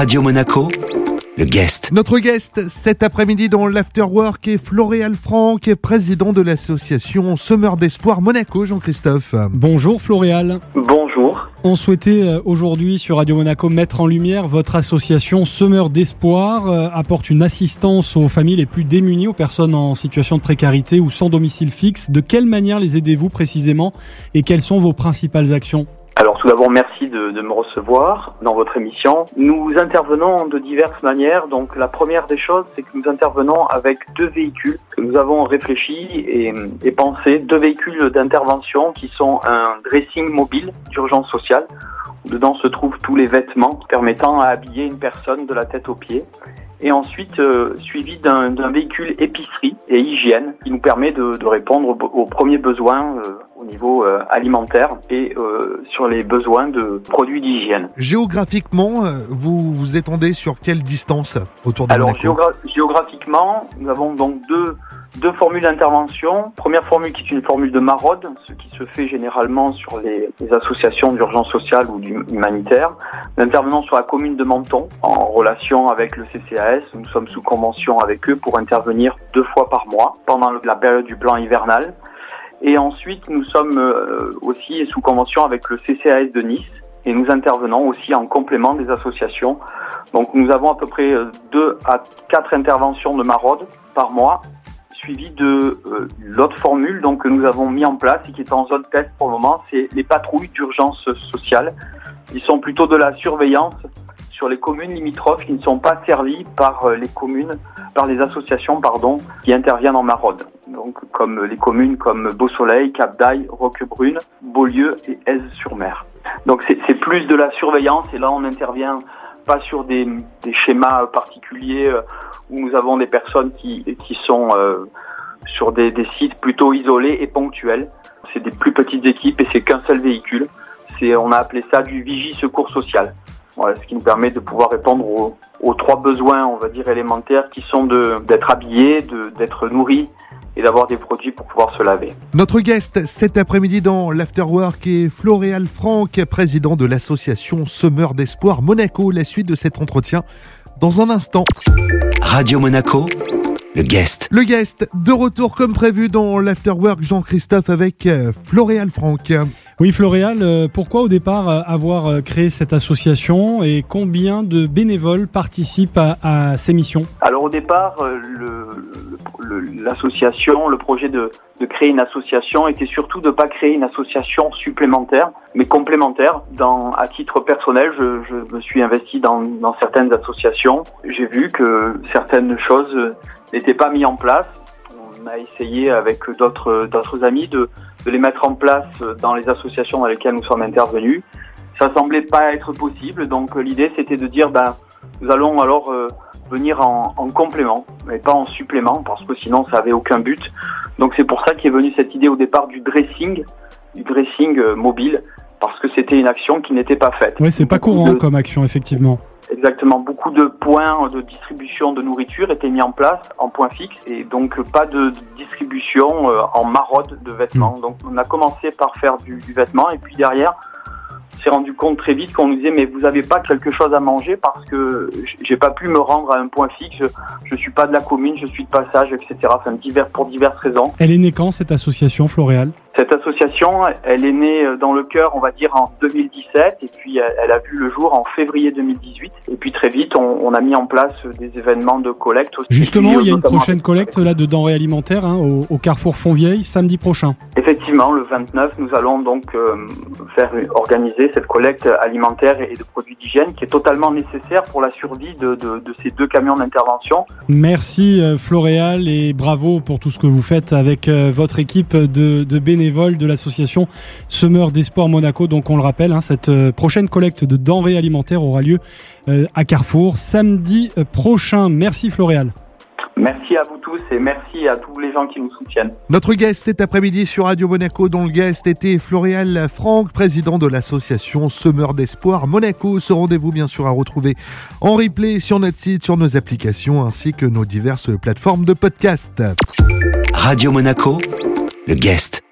Radio Monaco, le guest. Notre guest cet après-midi dans l'Afterwork est Floréal Franck, président de l'association Semeur d'Espoir Monaco, Jean-Christophe. Bonjour Floréal. Bonjour. On souhaitait euh, aujourd'hui sur Radio Monaco mettre en lumière votre association Semeur d'Espoir euh, apporte une assistance aux familles les plus démunies, aux personnes en situation de précarité ou sans domicile fixe. De quelle manière les aidez-vous précisément et quelles sont vos principales actions? Alors tout d'abord, merci de, de me recevoir dans votre émission. Nous intervenons de diverses manières. Donc la première des choses, c'est que nous intervenons avec deux véhicules que nous avons réfléchi et, et pensé, deux véhicules d'intervention qui sont un dressing mobile d'urgence sociale. Dedans se trouvent tous les vêtements permettant à habiller une personne de la tête aux pieds. Et ensuite, euh, suivi d'un véhicule épicerie et hygiène qui nous permet de, de répondre aux, premiers besoins euh, au niveau euh, alimentaire et euh, sur les besoins de produits d'hygiène. Géographiquement, euh, vous vous étendez sur quelle distance autour de Alors Monaco? géogra- géographiquement, nous avons donc deux, deux formules d'intervention. Première formule qui est une formule de maraude, ce qui se fait généralement sur les, associations d'urgence sociale ou humanitaire. Nous intervenons sur la commune de Menton en relation avec le CCAS. Nous sommes sous convention avec eux pour intervenir deux fois par mois pendant la période du plan hivernal. Et ensuite, nous sommes euh, aussi sous convention avec le CCAS de Nice et nous intervenons aussi en complément des associations. Donc nous avons à peu près euh, deux à quatre interventions de maraude par mois, suivies de euh, l'autre formule donc que nous avons mis en place et qui est en zone test pour le moment, c'est les patrouilles d'urgence sociale. Ils sont plutôt de la surveillance sur les communes limitrophes qui ne sont pas servies par euh, les communes, par les associations pardon, qui interviennent en maraude. Donc comme les communes comme Beau-Soleil, Cap d'Aille, Roquebrune, Beaulieu et Aise-sur-Mer. Donc c'est plus de la surveillance et là on intervient pas sur des, schémas particuliers euh, nous avons des personnes qui, qui sont euh, sur des, sites plutôt isolés et ponctuels. C'est des plus petites équipes et c'est qu'un seul véhicule. On a appelé ça du vigie secours social. Ce qui nous permet de pouvoir répondre aux, trois besoins, on va dire élémentaires, qui sont d'être habillés, de d'être nourris et d'avoir des produits pour pouvoir se laver. Notre guest cet après-midi dans l'Afterwork est Floréal Franck, président de l'association Semeur d'Espoir Monaco. La suite de cet entretien dans un instant. Radio Monaco, le guest. Le guest de retour comme prévu dans l'Afterwork Jean-Christophe avec euh, Floréal Franck. Oui Floréal, euh, pourquoi au départ euh, avoir euh, créé cette association et combien de bénévoles participent à, à ces missions? Alors au départ, euh, le- le- l'association, le, projet de, de créer une association était surtout de ne pas créer une association supplémentaire, mais complémentaire. Dans, à titre personnel, je, je me suis investi dans, dans certaines associations. J'ai vu que certaines choses n'étaient pas mises en place. On a essayé avec d'autres amis de, de les mettre en place dans les associations dans lesquelles nous sommes intervenus. Ça semblait pas être possible, donc euh, l'idée c'était de dire ben nous allons alors euh, venir en, en complément, mais pas en supplément, parce que sinon ça avait aucun but. Donc c'est pour ça qu'est venue cette idée au départ du dressing, du dressing euh, mobile, parce que c'était une action qui n'était pas faite. Oui, c'est pas courant de- comme action effectivement. Exactement, beaucoup de points de distribution de nourriture étaient mis en place en point fixe et donc pas de distribution euh, en maraude de vêtements. Donc on a commencé par faire du, du vêtement et puis derrière on s'est rendu compte très vite qu'on nous disait mais vous avez pas quelque chose à manger parce que j'ai pas pu me rendre à un point fixe, je, je suis pas de la commune, je suis de passage, etc. Enfin, divers, pour diverses raisons. Elle est née quand cette association Floréal Cette association, elle est née euh, dans le cœur, on va dire, en 2017, et puis elle, a vu le jour en février 2018. Et puis très vite, on, on a mis en place des événements de collecte. aussi. Justement, puis, il y a une prochaine collecte là de denrées alimentaires hein, au, au Carrefour Fontvieille samedi prochain. Effectivement, le 29, nous allons donc euh, faire organiser cette collecte alimentaire et de produits d'hygiène qui est totalement nécessaire pour la survie de, de, de ces deux camions d'intervention. Merci euh, Floréal et bravo pour tout ce que vous faites avec euh, votre équipe de, de bénévoles de l'association Semeur d'Espoir Monaco. Donc on le rappelle, hein, cette euh, prochaine collecte de denrées alimentaires aura lieu euh, à Carrefour samedi euh, prochain. Merci Floréal. Merci à vous tous et merci à tous les gens qui nous soutiennent. Notre guest cet après-midi sur Radio Monaco, dont le guest était Floréal Franck, président de l'association Semeur d'Espoir Monaco. Ce rendez-vous, bien sûr, à retrouver en replay sur notre site, sur nos applications, ainsi que nos diverses plateformes de podcast. Radio Monaco, le guest.